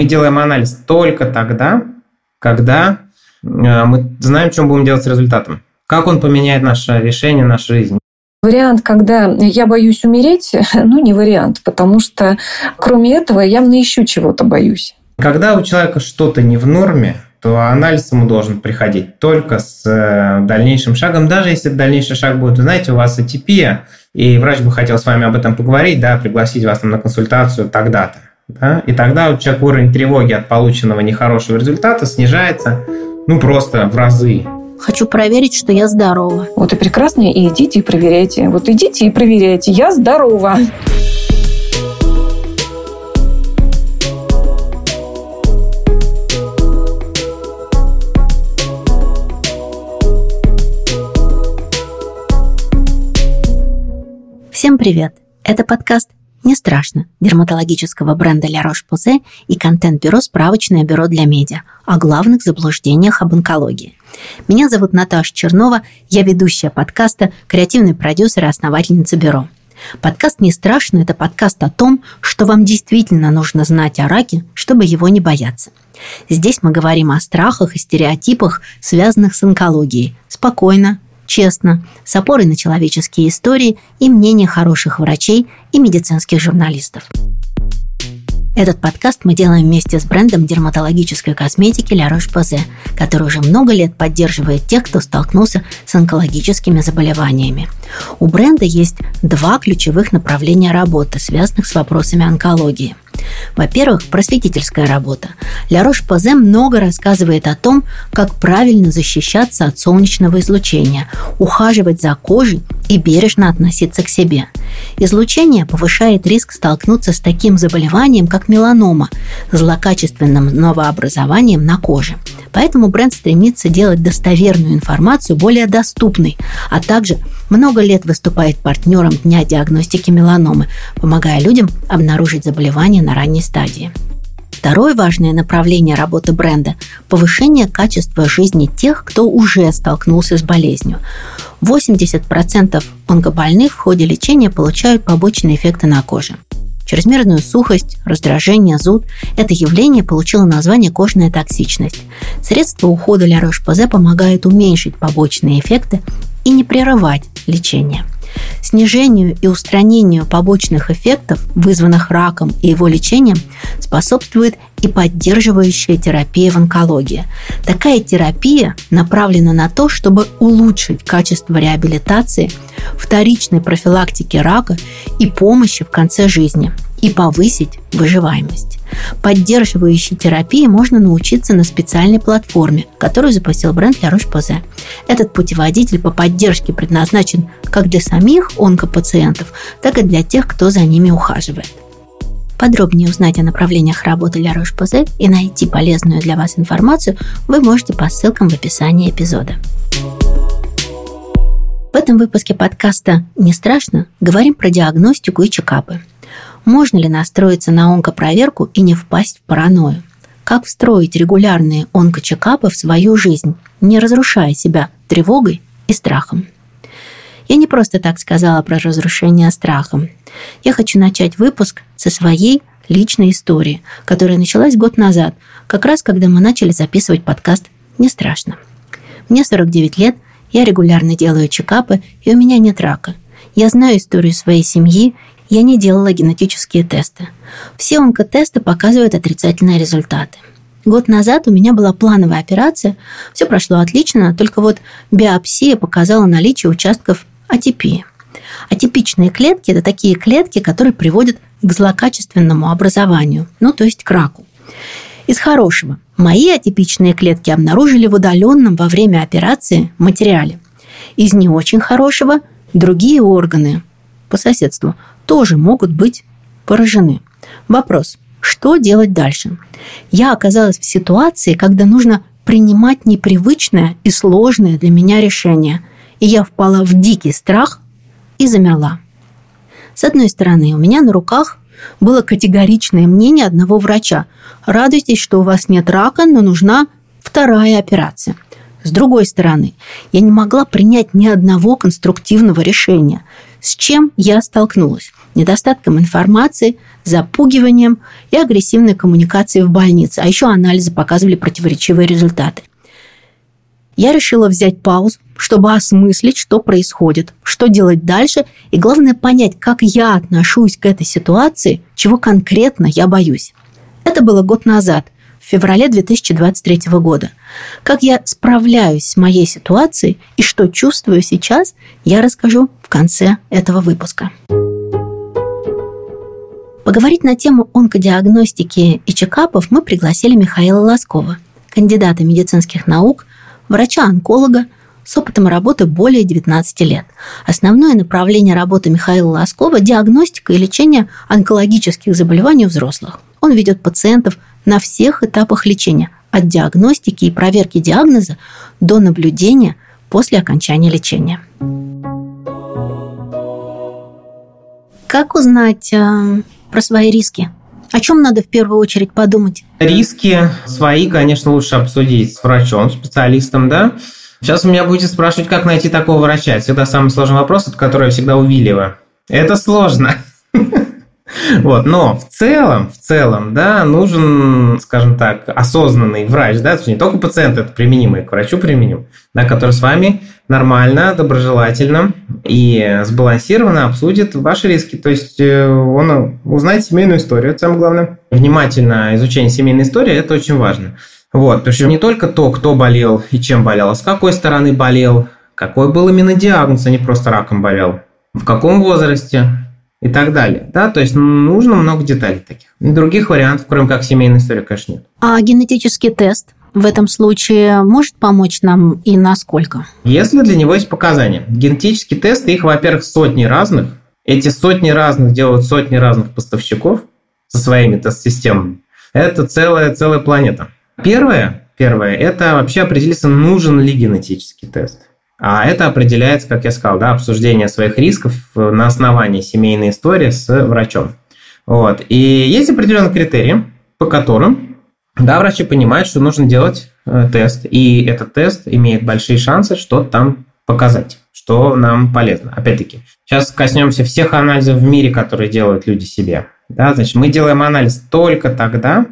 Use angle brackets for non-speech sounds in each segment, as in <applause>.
Мы делаем анализ только тогда, когда э, мы знаем, что мы будем делать с результатом. Как он поменяет наше решение, нашу жизнь. Вариант, когда я боюсь умереть, <laughs> ну не вариант, потому что кроме этого я еще чего-то боюсь. Когда у человека что-то не в норме, то анализ ему должен приходить только с э, дальнейшим шагом, даже если дальнейший шаг будет, вы знаете, у вас атипия, и врач бы хотел с вами об этом поговорить, да, пригласить вас там на консультацию тогда-то. Да? И тогда у человека уровень тревоги от полученного нехорошего результата снижается ну просто в разы. Хочу проверить, что я здорова. Вот и прекрасно, и идите и проверяйте. Вот идите и проверяйте, я здорова. Всем привет! Это подкаст «Не страшно» дерматологического бренда La Roche-Posay и контент-бюро «Справочное бюро для медиа» о главных заблуждениях об онкологии. Меня зовут Наташа Чернова, я ведущая подкаста, креативный продюсер и основательница бюро. Подкаст «Не страшно» – это подкаст о том, что вам действительно нужно знать о раке, чтобы его не бояться. Здесь мы говорим о страхах и стереотипах, связанных с онкологией, спокойно, честно, с опорой на человеческие истории и мнения хороших врачей и медицинских журналистов. Этот подкаст мы делаем вместе с брендом дерматологической косметики La Roche-Posay, который уже много лет поддерживает тех, кто столкнулся с онкологическими заболеваниями. У бренда есть два ключевых направления работы, связанных с вопросами онкологии – во-первых, просветительская работа. Ля Рош-Позе много рассказывает о том, как правильно защищаться от солнечного излучения, ухаживать за кожей и бережно относиться к себе. Излучение повышает риск столкнуться с таким заболеванием, как меланома, злокачественным новообразованием на коже. Поэтому бренд стремится делать достоверную информацию более доступной, а также много лет выступает партнером Дня диагностики меланомы, помогая людям обнаружить заболевание на ранней стадии. Второе важное направление работы бренда – повышение качества жизни тех, кто уже столкнулся с болезнью. 80% онкобольных в ходе лечения получают побочные эффекты на коже. Чрезмерную сухость, раздражение, зуд – это явление получило название кожная токсичность. Средства ухода Ля Рош-Позе помогают уменьшить побочные эффекты и не прерывать лечение – Снижению и устранению побочных эффектов, вызванных раком и его лечением, способствует и поддерживающая терапия в онкологии. Такая терапия направлена на то, чтобы улучшить качество реабилитации, вторичной профилактики рака и помощи в конце жизни и повысить выживаемость. Поддерживающей терапии можно научиться на специальной платформе, которую запустил бренд La Roche-Posay. Этот путеводитель по поддержке предназначен как для самих онкопациентов, так и для тех, кто за ними ухаживает. Подробнее узнать о направлениях работы La Roche-Posay и найти полезную для вас информацию вы можете по ссылкам в описании эпизода. В этом выпуске подкаста «Не страшно» говорим про диагностику и чекапы – можно ли настроиться на онкопроверку и не впасть в паранойю? Как встроить регулярные онкочекапы в свою жизнь, не разрушая себя тревогой и страхом? Я не просто так сказала про разрушение страхом. Я хочу начать выпуск со своей личной истории, которая началась год назад, как раз когда мы начали записывать подкаст «Не страшно». Мне 49 лет, я регулярно делаю чекапы, и у меня нет рака. Я знаю историю своей семьи я не делала генетические тесты. Все онкотесты показывают отрицательные результаты. Год назад у меня была плановая операция, все прошло отлично, только вот биопсия показала наличие участков атипии. Атипичные клетки – это такие клетки, которые приводят к злокачественному образованию, ну то есть к раку. Из хорошего. Мои атипичные клетки обнаружили в удаленном во время операции материале. Из не очень хорошего – другие органы по соседству тоже могут быть поражены. Вопрос, что делать дальше? Я оказалась в ситуации, когда нужно принимать непривычное и сложное для меня решение, и я впала в дикий страх и замерла. С одной стороны, у меня на руках было категоричное мнение одного врача. Радуйтесь, что у вас нет рака, но нужна вторая операция. С другой стороны, я не могла принять ни одного конструктивного решения. С чем я столкнулась? недостатком информации, запугиванием и агрессивной коммуникацией в больнице. А еще анализы показывали противоречивые результаты. Я решила взять паузу, чтобы осмыслить, что происходит, что делать дальше, и главное понять, как я отношусь к этой ситуации, чего конкретно я боюсь. Это было год назад, феврале 2023 года. Как я справляюсь с моей ситуацией и что чувствую сейчас, я расскажу в конце этого выпуска. Поговорить на тему онкодиагностики и чекапов мы пригласили Михаила Лоскова, кандидата медицинских наук, врача-онколога с опытом работы более 19 лет. Основное направление работы Михаила Лоскова – диагностика и лечение онкологических заболеваний у взрослых. Он ведет пациентов на всех этапах лечения, от диагностики и проверки диагноза до наблюдения после окончания лечения. Как узнать э, про свои риски? О чем надо в первую очередь подумать? Риски свои, конечно, лучше обсудить с врачом, специалистом, да. Сейчас вы меня будете спрашивать, как найти такого врача. Это всегда самый сложный вопрос, от которого я всегда увиливаю. Это сложно. <laughs> Вот, но в целом, в целом, да, нужен, скажем так, осознанный врач, да, то есть не только пациент, это применимо и к врачу применим, да, который с вами нормально, доброжелательно и сбалансированно обсудит ваши риски. То есть э, он узнает семейную историю, это самое главное. Внимательно изучение семейной истории – это очень важно. Вот, потому что не только то, кто болел и чем болел, а с какой стороны болел, какой был именно диагноз, а не просто раком болел, в каком возрасте, и так далее. Да? То есть нужно много деталей таких. Других вариантов, кроме как семейной истории, конечно, нет. А генетический тест в этом случае может помочь нам и насколько? Если для него есть показания. Генетический тест, их, во-первых, сотни разных. Эти сотни разных делают сотни разных поставщиков со своими тест-системами. Это целая, целая планета. Первое, первое, это вообще определиться, нужен ли генетический тест. А это определяется, как я сказал, да, обсуждение своих рисков на основании семейной истории с врачом. Вот. И есть определенные критерии, по которым да, врачи понимают, что нужно делать э, тест. И этот тест имеет большие шансы что-то там показать, что нам полезно. Опять-таки, сейчас коснемся всех анализов в мире, которые делают люди себе. Да, значит, мы делаем анализ только тогда,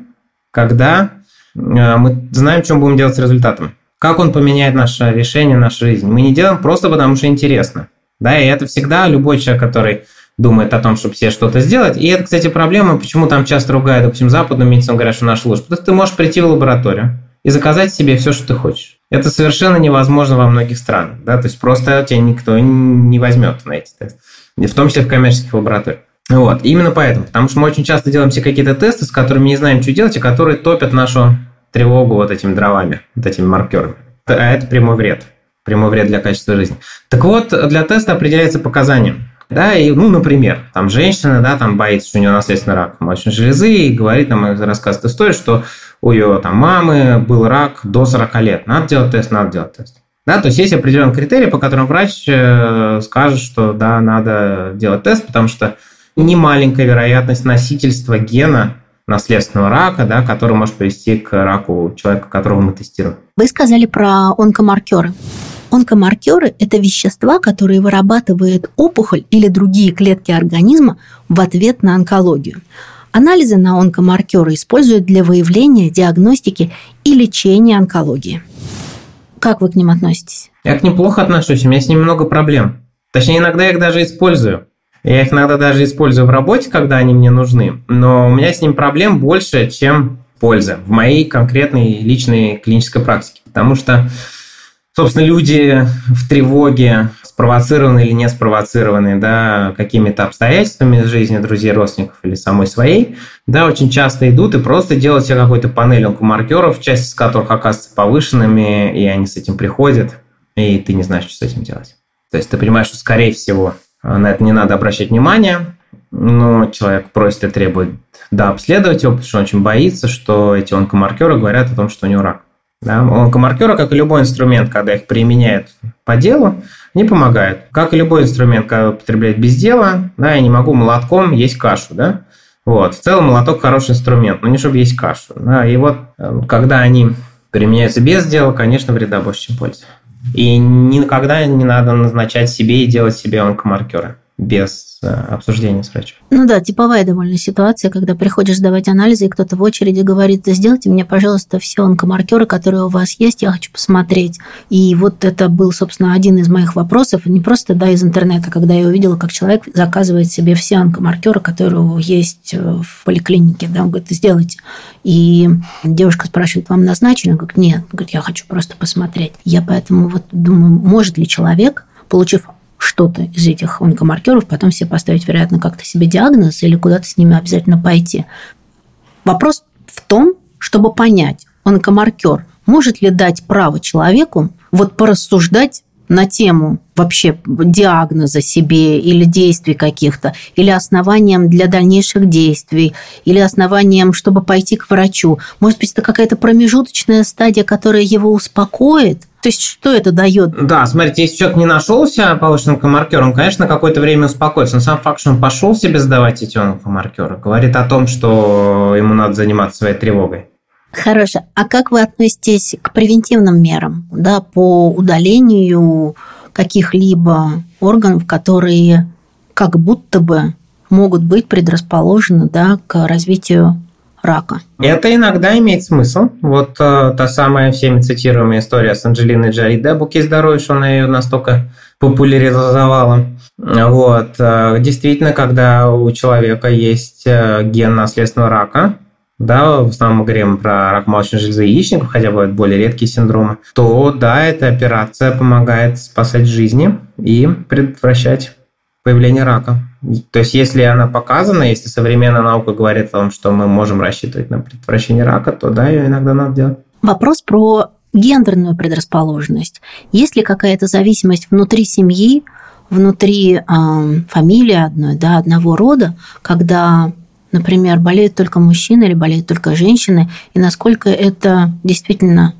когда э, мы знаем, что мы будем делать с результатом как он поменяет наше решение, нашу жизнь. Мы не делаем просто потому, что интересно. Да, и это всегда любой человек, который думает о том, чтобы себе что-то сделать. И это, кстати, проблема, почему там часто ругают, допустим, западную медицину, говорят, что наша лучше. Потому что ты можешь прийти в лабораторию и заказать себе все, что ты хочешь. Это совершенно невозможно во многих странах. Да? То есть просто тебя никто не возьмет на эти тесты. В том числе в коммерческих лабораториях. Вот. Именно поэтому. Потому что мы очень часто делаем все какие-то тесты, с которыми не знаем, что делать, и которые топят нашу тревогу вот этими дровами, вот этими маркерами. А это прямой вред. Прямой вред для качества жизни. Так вот, для теста определяется показания. Да, и, ну, например, там женщина, да, там боится, что у нее наследственный рак молочной железы, и говорит нам, рассказывает историю, что у ее там мамы был рак до 40 лет. Надо делать тест, надо делать тест. Да, то есть есть определенные критерии, по которым врач э, скажет, что да, надо делать тест, потому что немаленькая вероятность носительства гена наследственного рака, да, который может привести к раку человека, которого мы тестируем. Вы сказали про онкомаркеры. Онкомаркеры – это вещества, которые вырабатывает опухоль или другие клетки организма в ответ на онкологию. Анализы на онкомаркеры используют для выявления, диагностики и лечения онкологии. Как вы к ним относитесь? Я к ним плохо отношусь, у меня с ними много проблем. Точнее, иногда я их даже использую. Я их иногда даже использую в работе, когда они мне нужны, но у меня с ним проблем больше, чем польза в моей конкретной личной клинической практике. Потому что, собственно, люди в тревоге, спровоцированные или не спровоцированные, да, какими-то обстоятельствами из жизни друзей, родственников или самой своей, да, очень часто идут и просто делают себе какой-то панель онкомаркеров, часть из которых оказывается повышенными, и они с этим приходят, и ты не знаешь, что с этим делать. То есть ты понимаешь, что, скорее всего, на это не надо обращать внимание, но человек просит и требует да, обследовать его, потому что он очень боится, что эти онкомаркеры говорят о том, что у него рак. Да? Онкомаркеры, как и любой инструмент, когда их применяют по делу, не помогают. Как и любой инструмент, когда употребляют без дела, да, я не могу молотком есть кашу, да, вот. В целом молоток хороший инструмент, но не чтобы есть кашу. Да? И вот э, когда они применяются без дела, конечно, вреда больше, чем пользы. И никогда не надо назначать себе и делать себе онкомаркеры. Без э, обсуждения с врачом. Ну да, типовая довольно ситуация, когда приходишь сдавать анализы, и кто-то в очереди говорит, сделайте мне, пожалуйста, все онкомаркеры, которые у вас есть, я хочу посмотреть. И вот это был, собственно, один из моих вопросов, не просто да, из интернета, когда я увидела, как человек заказывает себе все онкомаркеры, которые есть в поликлинике, да, он говорит, сделайте. И девушка спрашивает, вам назначили? Он говорит, нет. Говорит, я хочу просто посмотреть. Я поэтому вот думаю, может ли человек, получив что-то из этих онкомаркеров, потом себе поставить, вероятно, как-то себе диагноз или куда-то с ними обязательно пойти. Вопрос в том, чтобы понять, онкомаркер может ли дать право человеку вот порассуждать на тему вообще диагноза себе или действий каких-то, или основанием для дальнейших действий, или основанием, чтобы пойти к врачу. Может быть, это какая-то промежуточная стадия, которая его успокоит, то есть, что это дает? Да, смотрите, если человек не нашелся повышенным онкомаркером, он, конечно, какое-то время успокоится. Но сам факт, что он пошел себе сдавать эти онкомаркеры, говорит о том, что ему надо заниматься своей тревогой. Хорошо. А как вы относитесь к превентивным мерам да, по удалению каких-либо органов, которые как будто бы могут быть предрасположены да, к развитию рака. Это иногда имеет смысл. Вот э, та самая всеми цитируемая история с Анджелиной Джоли, да, «Буки здоровья», что она ее настолько популяризовала. Вот. Э, действительно, когда у человека есть э, ген наследственного рака, да, в основном мы говорим про рак молочной железы яичников, хотя бывают более редкие синдромы, то да, эта операция помогает спасать жизни и предотвращать появление рака. То есть, если она показана, если современная наука говорит о том, что мы можем рассчитывать на предотвращение рака, то да, ее иногда надо делать. Вопрос про гендерную предрасположенность. Есть ли какая-то зависимость внутри семьи, внутри э, фамилии одной, да, одного рода, когда, например, болеют только мужчины или болеют только женщины, и насколько это действительно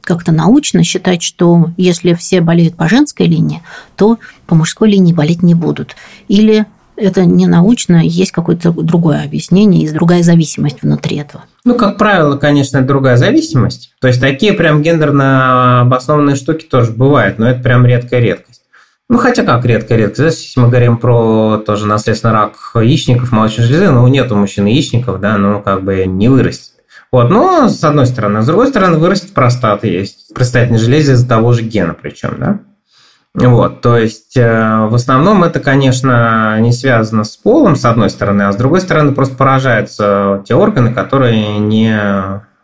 как-то научно считать, что если все болеют по женской линии, то по мужской линии болеть не будут. Или это не научно, есть какое-то другое объяснение, есть другая зависимость внутри этого. Ну, как правило, конечно, другая зависимость. То есть такие прям гендерно обоснованные штуки тоже бывают, но это прям редкая редкость. Ну, хотя как редкая редкость. Если мы говорим про тоже наследственный рак яичников, молочной железы, ну, нет у мужчин яичников, да, ну, как бы не вырастет. Вот, но с одной стороны. С другой стороны, вырастет простата есть. Простательной железе из-за того же гена причем, да? Вот, то есть э, в основном это, конечно, не связано с полом, с одной стороны, а с другой стороны просто поражаются те органы, которые не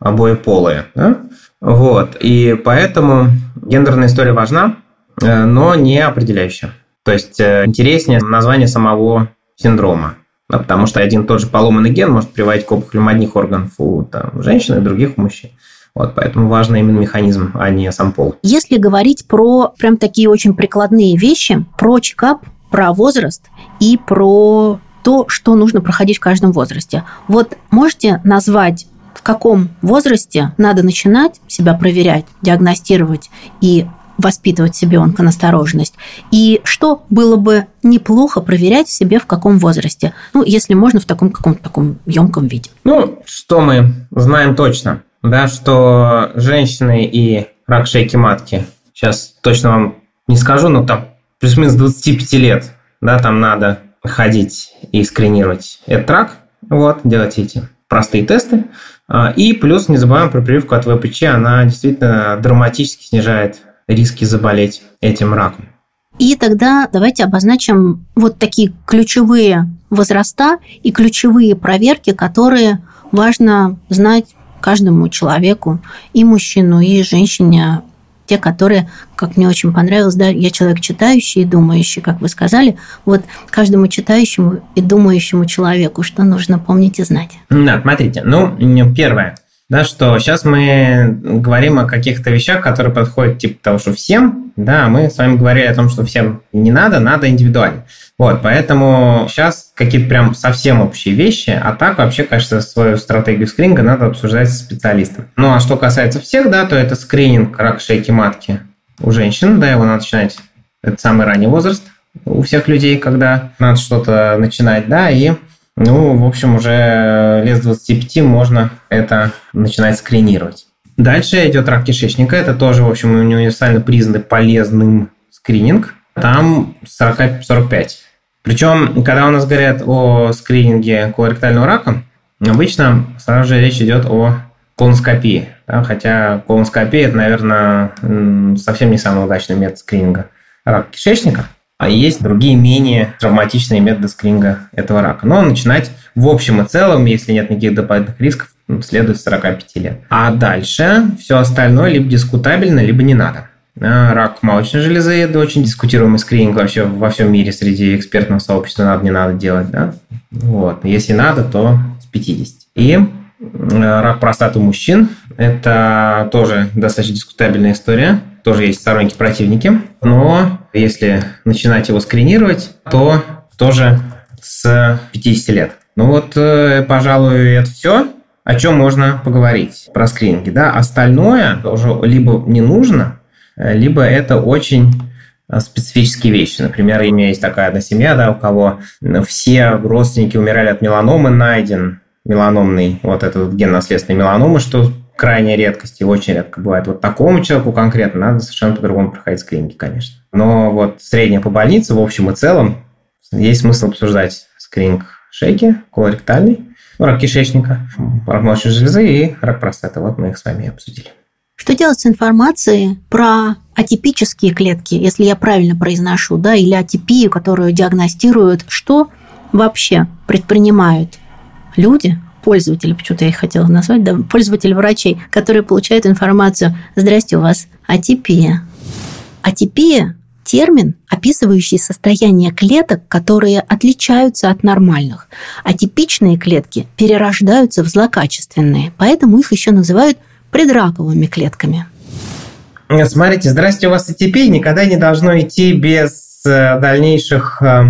обоеполые. Да? Вот, и поэтому гендерная история важна, э, но не определяющая. То есть э, интереснее название самого синдрома. Да, потому что один тот же поломанный ген может приводить к опухолям одних органов у там, женщин и других у мужчин. Вот, поэтому важен именно механизм, а не сам пол. Если говорить про прям такие очень прикладные вещи, про чекап, про возраст и про то, что нужно проходить в каждом возрасте. Вот можете назвать в каком возрасте надо начинать себя проверять, диагностировать и воспитывать в себе онконастороженность? И что было бы неплохо проверять в себе в каком возрасте? Ну, если можно, в таком каком-то таком емком виде. Ну, что мы знаем точно? Да, что женщины и рак шейки матки, сейчас точно вам не скажу, но там плюс-минус 25 лет, да, там надо ходить и скринировать этот рак, вот, делать эти простые тесты. А, и плюс не забываем про прививку от ВПЧ, она действительно драматически снижает риски заболеть этим раком. И тогда давайте обозначим вот такие ключевые возраста и ключевые проверки, которые важно знать каждому человеку, и мужчину, и женщине, те, которые, как мне очень понравилось, да, я человек читающий и думающий, как вы сказали, вот каждому читающему и думающему человеку, что нужно помнить и знать. Да, смотрите, ну, первое, да, что сейчас мы говорим о каких-то вещах, которые подходят типа того, что всем, да, мы с вами говорили о том, что всем не надо, надо индивидуально. Вот, поэтому сейчас какие-то прям совсем общие вещи, а так вообще, кажется, свою стратегию скрининга надо обсуждать с специалистом. Ну, а что касается всех, да, то это скрининг рак шейки матки у женщин, да, его надо начинать, это самый ранний возраст у всех людей, когда надо что-то начинать, да, и ну, в общем, уже лет с 25 можно это начинать скринировать. Дальше идет рак кишечника. Это тоже, в общем, универсально признанный полезным скрининг. Там 40, 45 Причем, когда у нас говорят о скрининге колоректального рака, обычно сразу же речь идет о колоноскопии. Да, хотя колоноскопия – это, наверное, совсем не самый удачный метод скрининга рака кишечника. А есть другие менее травматичные методы скрининга этого рака. Но начинать в общем и целом, если нет никаких дополнительных рисков, следует с 45 лет. А дальше все остальное либо дискутабельно, либо не надо. А, рак молочной железы – это очень дискутируемый скрининг вообще во всем мире среди экспертного сообщества надо, не надо делать. Да? Вот. Если надо, то с 50. И рак простаты мужчин – это тоже достаточно дискутабельная история. Тоже есть сторонники противники. Но если начинать его скринировать, то тоже с 50 лет. Ну вот, э, пожалуй, это все о чем можно поговорить про скрининги. Да? Остальное уже либо не нужно, либо это очень э, специфические вещи. Например, у меня есть такая одна семья, да, у кого все родственники умирали от меланомы, найден меланомный, вот этот ген наследственной меланомы, что крайняя редкость и очень редко бывает. Вот такому человеку конкретно надо совершенно по-другому проходить скрининги, конечно. Но вот средняя по больнице, в общем и целом, есть смысл обсуждать скрининг шейки, колоректальный, ну, рак кишечника, рак молочной железы и рак простаты. Вот мы их с вами обсудили. Что делать с информацией про атипические клетки, если я правильно произношу, да, или атипию, которую диагностируют, что вообще предпринимают люди, пользователи, почему-то я их хотела назвать, да, пользователи врачей, которые получают информацию «Здрасте, у вас атипия». Атипия – термин, описывающий состояние клеток, которые отличаются от нормальных. Атипичные клетки перерождаются в злокачественные, поэтому их еще называют – предраковыми клетками. Смотрите, здрасте, у вас АТП никогда не должно идти без э, дальнейших э,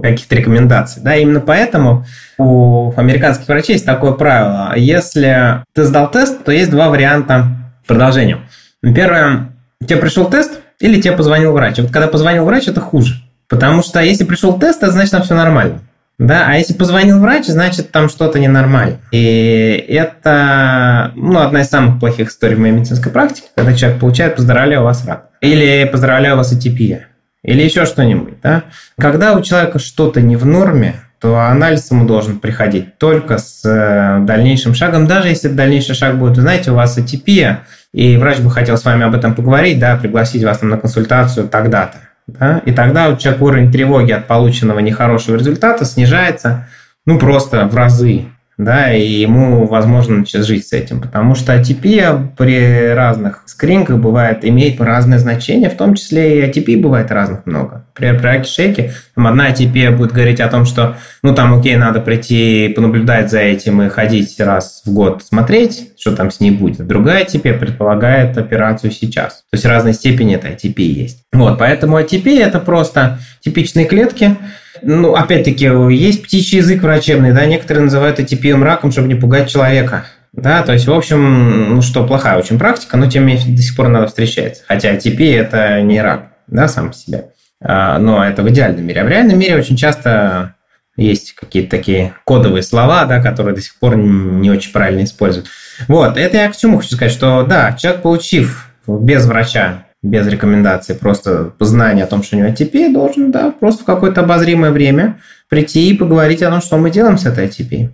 каких-то рекомендаций. Да, именно поэтому у американских врачей есть такое правило. Если ты сдал тест, то есть два варианта продолжения. Первое, тебе пришел тест или тебе позвонил врач. Вот когда позвонил врач, это хуже. Потому что если пришел тест, это значит, там все нормально. Да, а если позвонил врач, значит, там что-то ненормально. И это ну, одна из самых плохих историй в моей медицинской практике, когда человек получает «поздравляю, вас рак». Или «поздравляю, вас атипия». Или еще что-нибудь. Да? Когда у человека что-то не в норме, то анализ ему должен приходить только с э, дальнейшим шагом. Даже если дальнейший шаг будет, знаете, у вас атипия, и врач бы хотел с вами об этом поговорить, да, пригласить вас там на консультацию тогда-то. Да? И тогда у человека уровень тревоги от полученного нехорошего результата снижается ну, просто в разы да, и ему возможно начать жить с этим, потому что атипия при разных скринках бывает, имеет разное значение, в том числе и атипии бывает разных много. При, при раке шейки там одна атипия будет говорить о том, что, ну, там, окей, надо прийти понаблюдать за этим и ходить раз в год смотреть, что там с ней будет. Другая атипия предполагает операцию сейчас. То есть разной степени этой атипии есть. Вот, поэтому атипия – это просто типичные клетки, ну, опять-таки, есть птичий язык врачебный, да, некоторые называют атипием раком, чтобы не пугать человека. Да, то есть, в общем, ну что, плохая очень практика, но тем не менее до сих пор надо встречается. Хотя атипия – это не рак, да, сам по себе. А, но это в идеальном мире. А в реальном мире очень часто есть какие-то такие кодовые слова, да, которые до сих пор не очень правильно используют. Вот, это я к чему хочу сказать, что да, человек, получив без врача без рекомендации, просто знание о том, что у него ATP, должен, да, просто в какое-то обозримое время прийти и поговорить о том, что мы делаем с этой ATP.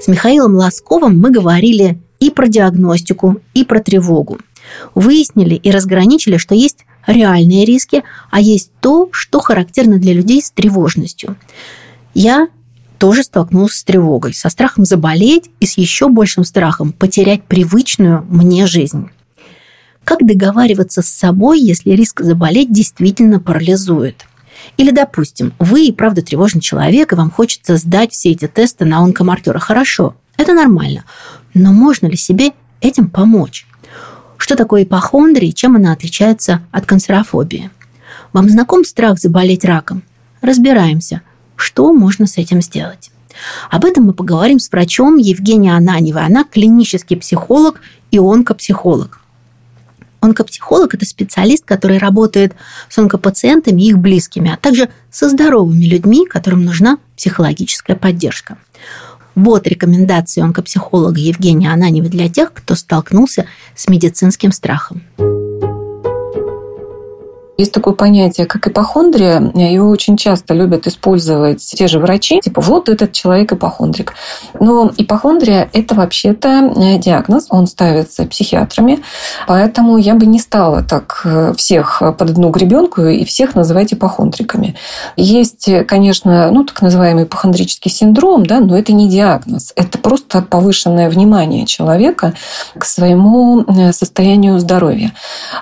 С Михаилом Ласковым мы говорили и про диагностику, и про тревогу. Выяснили и разграничили, что есть реальные риски, а есть то, что характерно для людей с тревожностью. Я тоже столкнулась с тревогой, со страхом заболеть и с еще большим страхом потерять привычную мне жизнь. Как договариваться с собой, если риск заболеть действительно парализует? Или, допустим, вы и правда тревожный человек, и вам хочется сдать все эти тесты на онкомаркеры. Хорошо, это нормально. Но можно ли себе этим помочь? Что такое ипохондрия и чем она отличается от канцерофобии? Вам знаком страх заболеть раком? Разбираемся, что можно с этим сделать. Об этом мы поговорим с врачом Евгенией Ананевой. Она клинический психолог и онкопсихолог. Онкопсихолог – это специалист, который работает с онкопациентами и их близкими, а также со здоровыми людьми, которым нужна психологическая поддержка. Вот рекомендации онкопсихолога Евгения Ананева для тех, кто столкнулся с медицинским страхом. Есть такое понятие, как ипохондрия. Его очень часто любят использовать те же врачи. Типа, вот этот человек ипохондрик. Но ипохондрия – это вообще-то э, диагноз. Он ставится психиатрами. Поэтому я бы не стала так э, всех под одну гребенку и всех называть ипохондриками. Есть, конечно, ну, так называемый ипохондрический синдром, да, но это не диагноз. Это просто повышенное внимание человека к своему э, состоянию здоровья.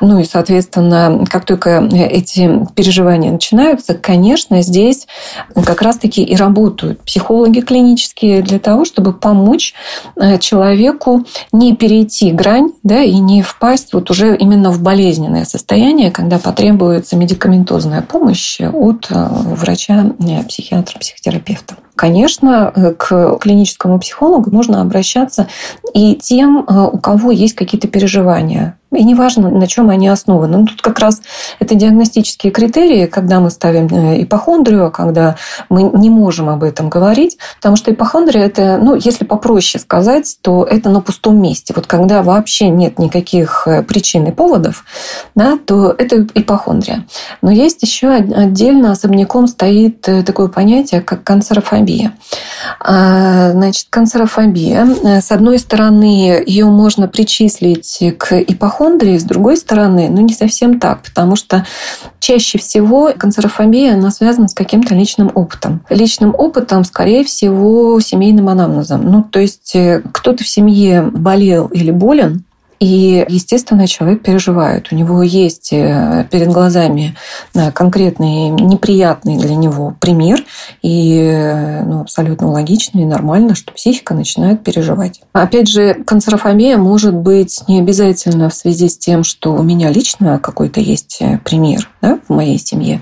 Ну и, соответственно, как только эти переживания начинаются, конечно, здесь как раз-таки и работают психологи клинические для того, чтобы помочь э, человеку не перейти грань да, и не впасть вот уже именно в болезненное состояние, когда потребуется медикаментозная помощь от э, врача, психиатра, психотерапевта. Конечно, э, к клиническому психологу можно обращаться и тем, э, у кого есть какие-то переживания и неважно, на чем они основаны. Ну, тут как раз это диагностические критерии, когда мы ставим э, ипохондрию, когда мы не можем об этом говорить, потому что ипохондрия – это, ну, если попроще сказать, то это на пустом месте. Вот когда вообще нет никаких причин и поводов, да, то это ипохондрия. Но есть еще отдельно особняком стоит такое понятие, как канцерофобия. А, значит, канцерофобия, с одной стороны, ее можно причислить к ипохондрии, с другой стороны, ну не совсем так, потому что чаще всего канцерофобия, она связана с каким-то личным опытом. Личным опытом, скорее всего, семейным анамнезом. Ну, то есть э, кто-то в семье болел или болен, и, естественно, человек переживает. У него есть э, перед глазами э, конкретный неприятный для него пример, и э, ну, абсолютно логично и нормально, что психика начинает переживать. Опять же, канцерофобия может быть не обязательно в связи с тем, что у меня лично какой-то есть пример да, в моей семье,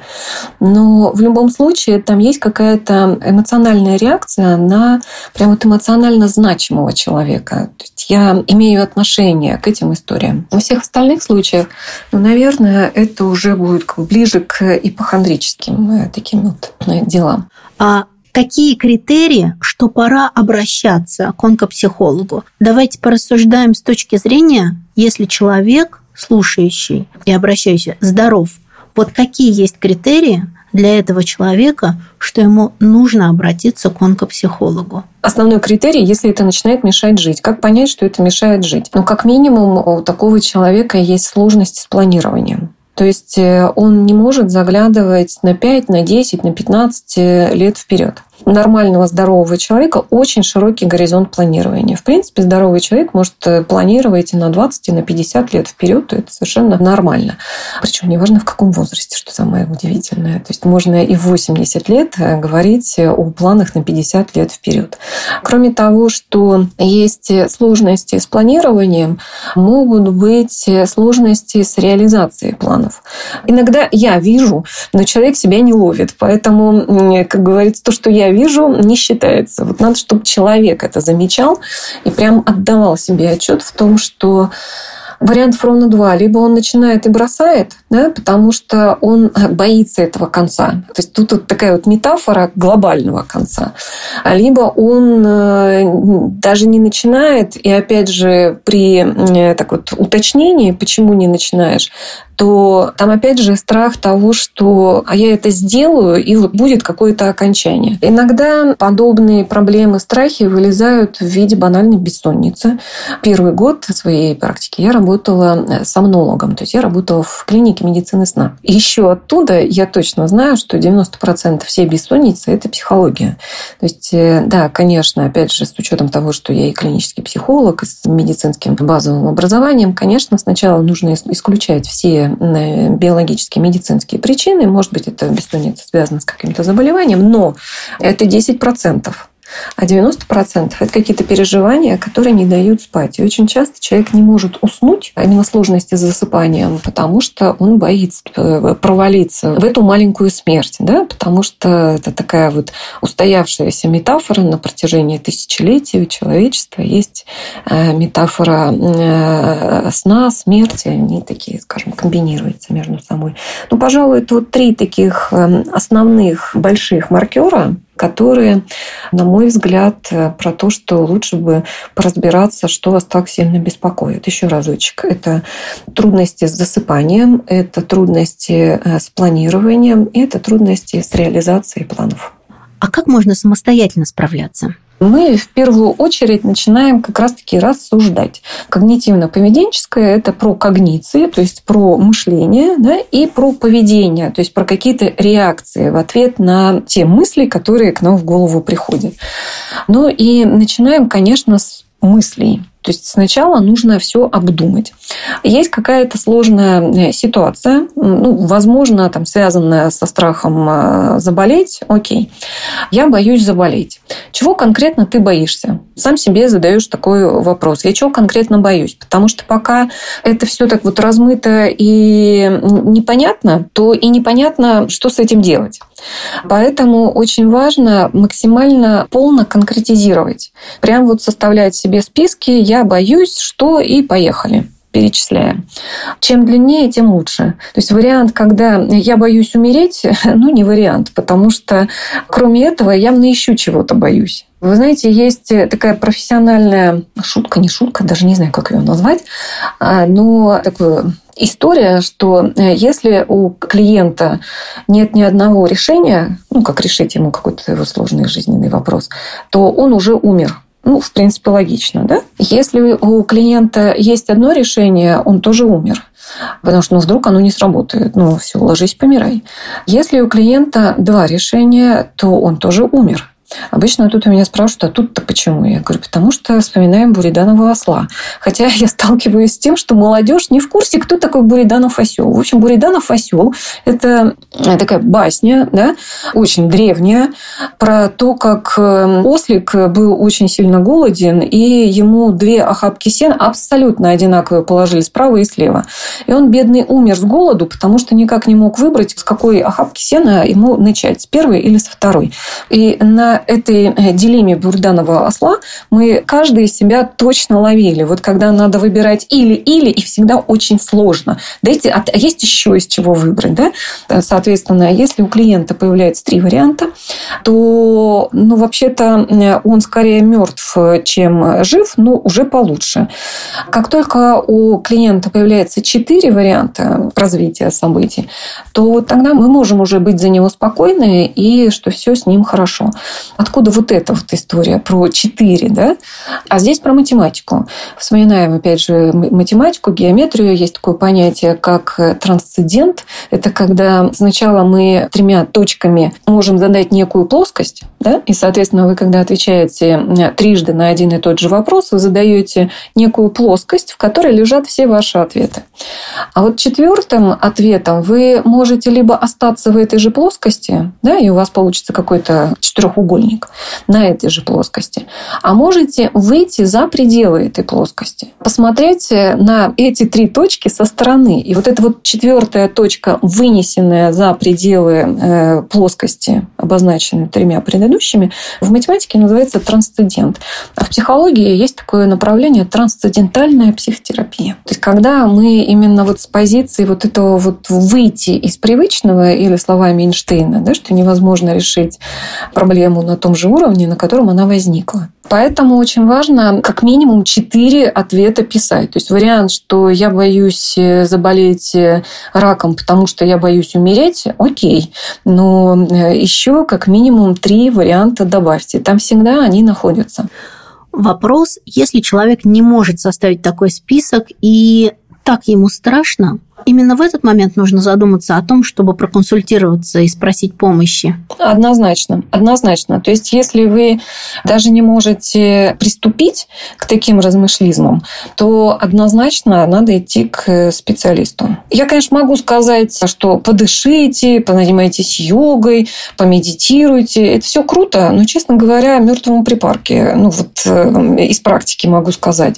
но в любом случае там есть какая-то эмоциональная реакция на прям вот эмоционально значимого человека. То есть я имею отношение к этим историям. Во всех остальных случаях, ну, наверное, это уже будет ближе к ипохондрическим э, таким вот э, делам. А какие критерии, что пора обращаться к онкопсихологу? Давайте порассуждаем с точки зрения, если человек, слушающий и обращающийся, здоров, вот какие есть критерии, для этого человека, что ему нужно обратиться к онкопсихологу? Основной критерий, если это начинает мешать жить. Как понять, что это мешает жить? Ну, как минимум, у такого человека есть сложности с планированием. То есть э, он не может заглядывать на 5, на 10, на 15 лет вперед нормального здорового человека очень широкий горизонт планирования. В принципе, здоровый человек может э, планировать и на 20, и на 50 лет вперед, это совершенно нормально. Причем неважно в каком возрасте, что самое удивительное. То есть можно и в 80 лет э, говорить о планах на 50 лет вперед. Кроме того, что есть сложности с планированием, могут быть сложности с реализацией планов. Иногда я вижу, но человек себя не ловит. Поэтому, как говорится, то, что я вижу, не считается. Вот надо, чтобы человек это замечал и прям отдавал себе отчет в том, что вариантов ровно два. Либо он начинает и бросает, да, потому что он боится этого конца. То есть тут вот такая вот метафора глобального конца. Либо он э, даже не начинает, и опять же при э, так вот, уточнении, почему не начинаешь, то там опять же страх того, что а я это сделаю, и вот будет какое-то окончание. Иногда подобные проблемы, страхи вылезают в виде банальной бессонницы. Первый год своей практики я работала э, сомнологом, то есть я работала в клинике медицины сна. Еще оттуда я точно знаю, что 90% всей бессонницы – это психология. То есть, э, да, конечно, опять же, с учетом того, что я и клинический психолог, и с медицинским базовым образованием, конечно, сначала нужно исключать все биологические, медицинские причины. Может быть, это бессонница связана с каким-то заболеванием, но это 10%. А 90% это какие-то переживания, которые не дают спать. И очень часто человек не может уснуть, а именно сложности с засыпанием, потому что он боится э, провалиться в эту маленькую смерть, да? потому что это такая вот устоявшаяся метафора на протяжении тысячелетий у человечества. Есть э, метафора э, сна, смерти, они такие, скажем, комбинируются между собой. Ну, пожалуй, это вот три таких основных больших маркера, которые, на мой взгляд, про то, что лучше бы поразбираться, что вас так сильно беспокоит. Еще разочек. Это трудности с засыпанием, это трудности э, с планированием, и это трудности с реализацией планов. А как можно самостоятельно справляться? Мы в первую очередь начинаем как раз-таки рассуждать. Когнитивно-поведенческое – это про когниции, то есть про мышление, да, и про поведение, то есть про какие-то реакции в ответ на те мысли, которые к нам в голову приходят. Ну и начинаем, конечно, с мыслей. То есть сначала нужно все обдумать. Есть какая-то сложная э, ситуация, ну, возможно, там, связанная со страхом э, заболеть, окей. Я боюсь заболеть. Чего конкретно ты боишься? Сам себе задаешь такой вопрос. Я чего конкретно боюсь? Потому что пока это все так вот размыто и непонятно, то и непонятно, что с этим делать. Поэтому очень важно максимально полно конкретизировать. Прям вот составлять себе списки «я боюсь, что» и поехали перечисляем. Чем длиннее, тем лучше. То есть вариант, когда я боюсь умереть, <laughs> ну не вариант, потому что кроме этого я явно еще чего-то боюсь. Вы знаете, есть такая профессиональная шутка, не шутка, даже не знаю, как ее назвать, а, но такое история, что э, если у клиента нет ни одного решения, ну, как решить ему какой-то его сложный жизненный вопрос, то он уже умер. Ну, в принципе, логично, да? Если у клиента есть одно решение, он тоже умер. Потому что ну, вдруг оно не сработает. Ну, все, ложись, помирай. Если у клиента два решения, то он тоже умер. Обычно тут у меня спрашивают, а тут-то почему? Я говорю, потому что вспоминаем Буриданова осла. Хотя я сталкиваюсь с тем, что молодежь не в курсе, кто такой Буриданов осел. В общем, Буриданов осел – это такая басня, да, очень древняя, про то, как э, ослик был очень сильно голоден, и ему две охапки сена абсолютно одинаковые положили справа и слева. И он, бедный, умер с голоду, потому что никак не мог выбрать, с какой охапки сена ему начать, с первой или с второй. И на этой э, дилемме бурданова осла мы каждый себя точно ловили. Вот когда надо выбирать или-или, и всегда очень сложно. Дайте, а есть еще из чего выбрать. Да? Соответственно, если у клиента появляется три варианта, то ну, вообще-то э, он скорее мертв, чем жив, но уже получше. Как только у клиента появляется четыре варианта развития событий, то тогда мы можем уже быть за него спокойны и что все с ним хорошо. Откуда вот эта вот история про 4, да? А здесь про математику. Вспоминаем, опять же, математику, геометрию. Есть такое понятие, как трансцендент. Это когда сначала мы тремя точками можем задать некую плоскость, да? и, соответственно, вы, когда отвечаете трижды на один и тот же вопрос, вы задаете некую плоскость, в которой лежат все ваши ответы. А вот четвертым ответом вы можете либо остаться в этой же плоскости, да, и у вас получится какой-то четырехугольник, треугольник на этой же плоскости. А можете выйти за пределы этой плоскости, посмотреть на эти три точки со стороны. И вот эта вот четвертая точка, вынесенная за пределы э, плоскости, обозначенной тремя предыдущими, в математике называется трансцендент. А в психологии есть такое направление трансцендентальная психотерапия. То есть когда мы именно вот с позиции вот этого вот выйти из привычного или словами Эйнштейна, да, что невозможно решить проблему на том же уровне, на котором она возникла. Поэтому очень важно как минимум четыре ответа писать. То есть вариант, что я боюсь э, заболеть э, раком, потому что я боюсь умереть, окей. Но э, еще как минимум три варианта добавьте. Там всегда они находятся. Вопрос, если человек не может составить такой список и так ему страшно, Именно в этот момент нужно задуматься о том, чтобы проконсультироваться и спросить помощи. Однозначно, однозначно. То есть, если вы даже не можете приступить к таким размышлизмам, то однозначно надо идти к специалисту. Я, конечно, могу сказать, что подышите, позанимайтесь йогой, помедитируйте. Это все круто, но, честно говоря, мертвому припарке, ну вот э, из практики могу сказать.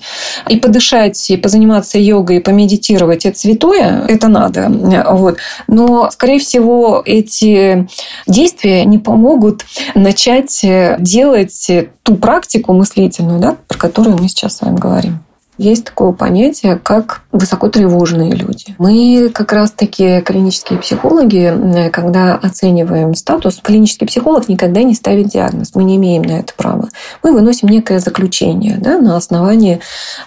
И подышать, и позаниматься йогой, и помедитировать – это святое, это надо. Вот. Но, скорее всего, эти действия не помогут начать делать ту практику мыслительную, да, про которую мы сейчас с вами говорим. Есть такое понятие, как высокотревожные люди. Мы как раз-таки клинические психологи, когда оцениваем статус, клинический психолог никогда не ставит диагноз. Мы не имеем на это права. Мы выносим некое заключение да, на основании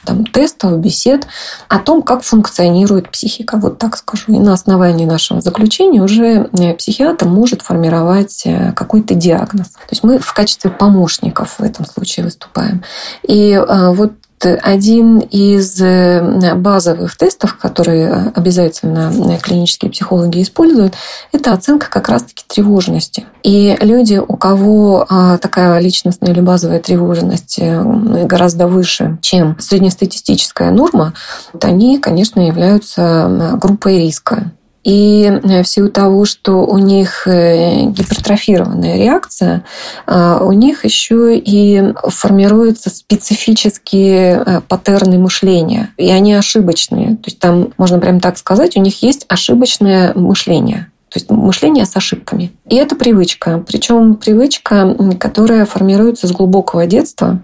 там, тестов, бесед о том, как функционирует психика. Вот так скажу. И на основании нашего заключения уже э, психиатр может формировать э, какой-то диагноз. То есть мы в качестве помощников в этом случае выступаем. И э, вот один из э, базовых тестов, которые обязательно клинические психологи используют, это оценка как раз-таки тревожности. И люди, у кого а, такая личностная или базовая тревожность э, гораздо выше, чем среднестатистическая норма, они, конечно, являются группой риска. И э, в силу того, что у них э, гипертрофированная реакция, э, у них еще и формируются специфические паттерны мышления. И они ошибочные. То есть там, можно прям так сказать, у них есть ошибочное мышление. То есть мышление с ошибками. И это привычка. Причем привычка, которая формируется с глубокого детства.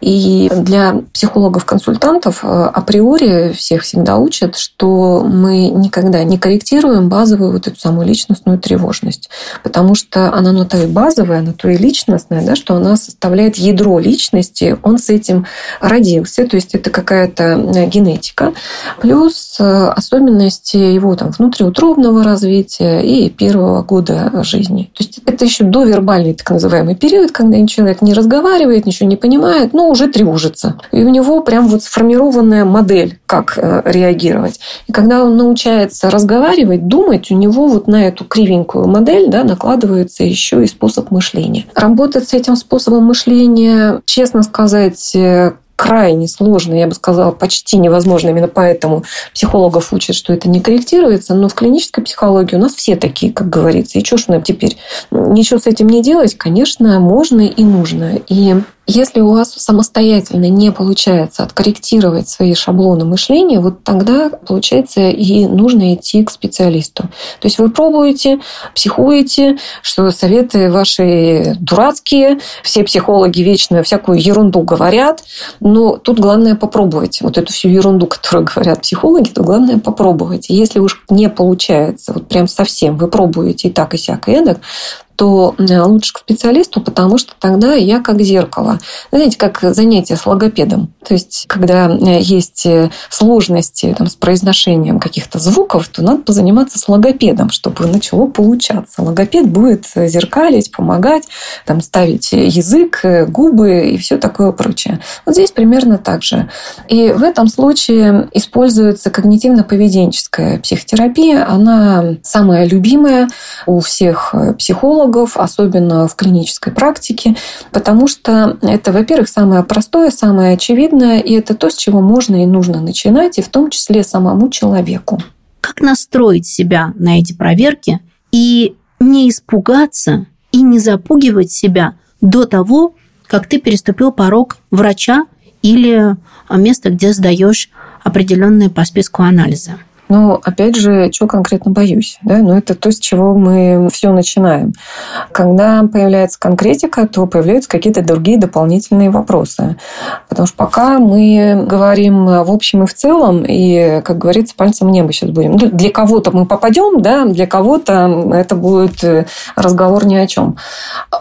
И для психологов-консультантов э, априори всех всегда учат, что мы никогда не корректируем базовую вот эту самую личностную тревожность. Потому что она на то и базовая, она то и личностная, да, что она составляет ядро личности, он с этим родился. То есть это какая-то э, генетика. Плюс э, особенности его там, внутриутробного развития, и первого года жизни. То есть это еще довербальный так называемый период, когда человек не разговаривает, ничего не понимает, но уже тревожится. И у него прям вот сформированная модель, как э, реагировать. И когда он научается разговаривать, думать, у него вот на эту кривенькую модель да, накладывается еще и способ мышления. Работать с этим способом мышления, честно сказать, э, крайне сложно, я бы сказала, почти невозможно. Именно поэтому психологов учат, что это не корректируется. Но в клинической психологии у нас все такие, как говорится. И что ж нам теперь? Ничего с этим не делать, конечно, можно и нужно. И если у вас самостоятельно не получается откорректировать свои шаблоны мышления, вот тогда, получается, и нужно идти к специалисту. То есть вы пробуете, психуете, что советы ваши дурацкие, все психологи вечно всякую ерунду говорят, но тут главное попробовать. Вот эту всю ерунду, <laughs> которую говорят психологи, то главное попробовать. Если уж не получается, вот прям совсем, вы пробуете и так, и сяк, и эдак, то э, лучше к специалисту, потому что тогда я как зеркало. Знаете, как занятие с логопедом. То есть, когда э, есть э, сложности там, с произношением каких-то звуков, то надо позаниматься с логопедом, чтобы начало получаться. Логопед будет зеркалить, помогать, там, ставить язык, губы и все такое прочее. Вот здесь примерно так же. И в этом случае используется когнитивно-поведенческая психотерапия. Она самая любимая у всех психологов, психологов, особенно в клинической практике, потому что это, во-первых, самое простое, самое очевидное, и это то, с чего можно и нужно начинать, и в том числе самому человеку. Как настроить себя на эти проверки и не испугаться и не запугивать себя до того, как ты переступил порог врача или места, где сдаешь определенные по списку анализы? Но, опять же, чего конкретно боюсь? Да? Но ну, это то, с чего мы все начинаем. Когда появляется конкретика, то появляются какие-то другие дополнительные вопросы. Потому что пока мы говорим в общем и в целом, и, как говорится, пальцем в небо сейчас будем. Ну, для кого-то мы попадем, да, для кого-то это будет разговор ни о чем.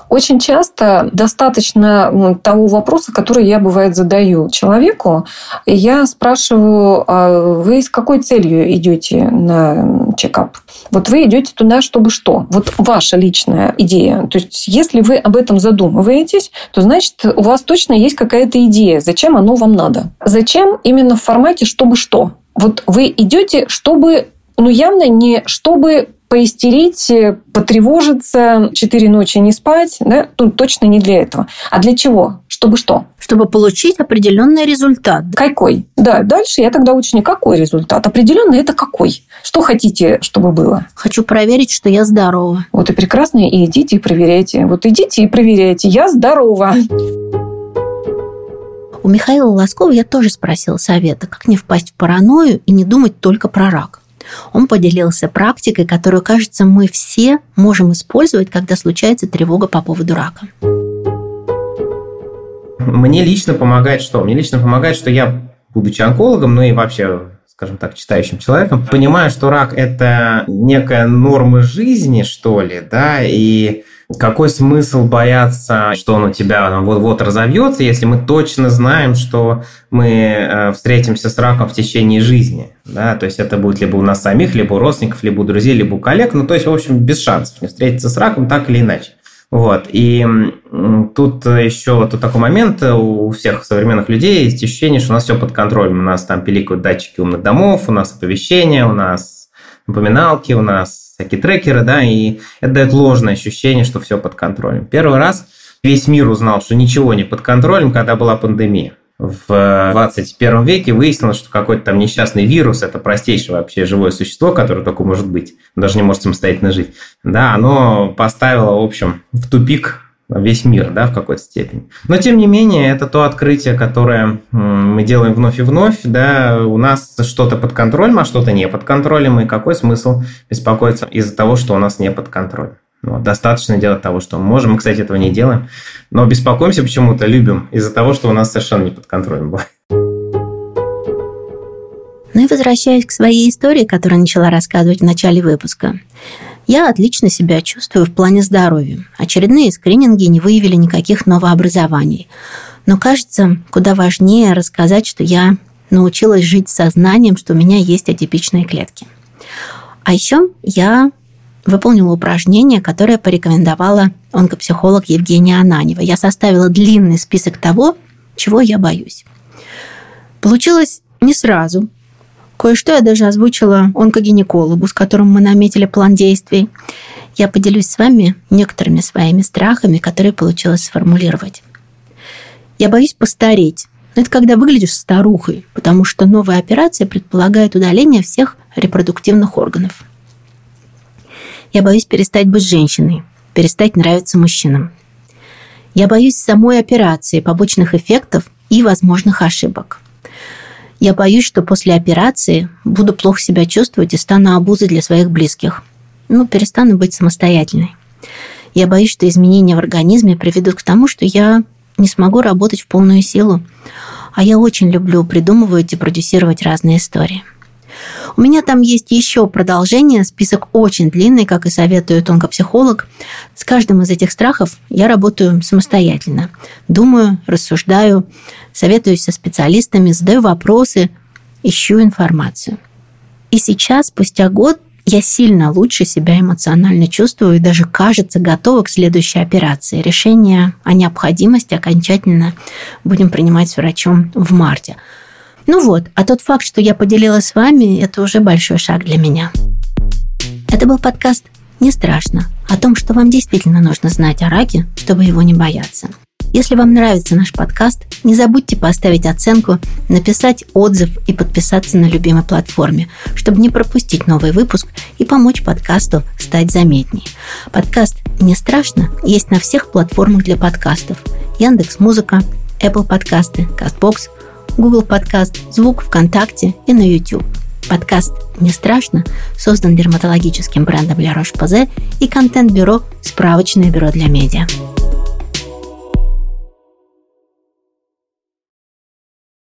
Очень часто достаточно того вопроса, который я, бывает, задаю человеку, я спрашиваю, а вы с какой целью идете на чекап. Вот вы идете туда, чтобы что? Вот ваша личная идея. То есть, если вы об этом задумываетесь, то значит, у вас точно есть какая-то идея, зачем оно вам надо. Зачем именно в формате чтобы что? Вот вы идете, чтобы ну, явно не чтобы поистерить, потревожиться, четыре ночи не спать, да, тут точно не для этого. А для чего? Чтобы что? Чтобы получить определенный результат. Какой? Да, дальше я тогда учу не какой результат. Определенный это какой? Что хотите, чтобы было? Хочу проверить, что я здорова. Вот и прекрасно, и идите и проверяйте. Вот идите и проверяйте. Я здорова. У Михаила Лоскова я тоже спросила совета, как не впасть в паранойю и не думать только про рак. Он поделился практикой, которую, кажется, мы все можем использовать, когда случается тревога по поводу рака. Мне лично помогает что? Мне лично помогает, что я будучи онкологом, ну и вообще скажем так, читающим человеком, понимаю, что рак – это некая норма жизни, что ли, да, и какой смысл бояться, что он у тебя вот-вот разовьется, если мы точно знаем, что мы э, встретимся с раком в течение жизни? Да? То есть это будет либо у нас самих, либо у родственников, либо у друзей, либо у коллег. Ну, то есть, в общем, без шансов не встретиться с раком так или иначе. Вот. И тут еще вот такой момент, у всех современных людей есть ощущение, что у нас все под контролем. У нас там пиликают датчики умных домов, у нас оповещения, у нас напоминалки, у нас всякие трекеры, да, и это дает ложное ощущение, что все под контролем. Первый раз весь мир узнал, что ничего не под контролем, когда была пандемия. В 21 веке выяснилось, что какой-то там несчастный вирус, это простейшее вообще живое существо, которое только может быть, даже не может самостоятельно жить, да, оно поставило, в общем, в тупик весь мир, да, в какой-то степени. Но, тем не менее, это то открытие, которое мы делаем вновь и вновь, да, у нас что-то под контролем, а что-то не под контролем, и какой смысл беспокоиться из-за того, что у нас не под контролем. Ну, достаточно делать того, что мы можем. Мы, кстати, этого не делаем. Но беспокоимся почему-то, любим из-за того, что у нас совершенно не под контролем бывает. Ну и возвращаясь к своей истории, которую начала рассказывать в начале выпуска. Я отлично себя чувствую в плане здоровья. Очередные скрининги не выявили никаких новообразований. Но кажется, куда важнее рассказать, что я научилась жить сознанием, что у меня есть атипичные клетки. А еще я выполнила упражнение, которое порекомендовала онкопсихолог Евгения Ананева. Я составила длинный список того, чего я боюсь. Получилось не сразу, Кое-что я даже озвучила онкогинекологу, с которым мы наметили план действий. Я поделюсь с вами некоторыми своими страхами, которые получилось сформулировать. Я боюсь постареть. Это когда выглядишь старухой, потому что новая операция предполагает удаление всех репродуктивных органов. Я боюсь перестать быть женщиной, перестать нравиться мужчинам. Я боюсь самой операции, побочных эффектов и возможных ошибок – я боюсь, что после операции буду плохо себя чувствовать и стану обузой для своих близких. Ну, перестану быть самостоятельной. Я боюсь, что изменения в организме приведут к тому, что я не смогу работать в полную силу. А я очень люблю придумывать и продюсировать разные истории. У меня там есть еще продолжение, список очень длинный, как и советует онкопсихолог. С каждым из этих страхов я работаю самостоятельно. Думаю, рассуждаю, советуюсь со специалистами, задаю вопросы, ищу информацию. И сейчас, спустя год, я сильно лучше себя эмоционально чувствую и даже, кажется, готова к следующей операции. Решение о необходимости окончательно будем принимать с врачом в марте. Ну вот, а тот факт, что я поделилась с вами, это уже большой шаг для меня. Это был подкаст «Не страшно» о том, что вам действительно нужно знать о раке, чтобы его не бояться. Если вам нравится наш подкаст, не забудьте поставить оценку, написать отзыв и подписаться на любимой платформе, чтобы не пропустить новый выпуск и помочь подкасту стать заметней. Подкаст «Не страшно» есть на всех платформах для подкастов. Яндекс Музыка, Apple подкасты, Castbox – Google Подкаст, Звук, ВКонтакте и на YouTube. Подкаст «Не страшно» создан дерматологическим брендом «Ля Рош-Позе» и контент-бюро «Справочное бюро для медиа».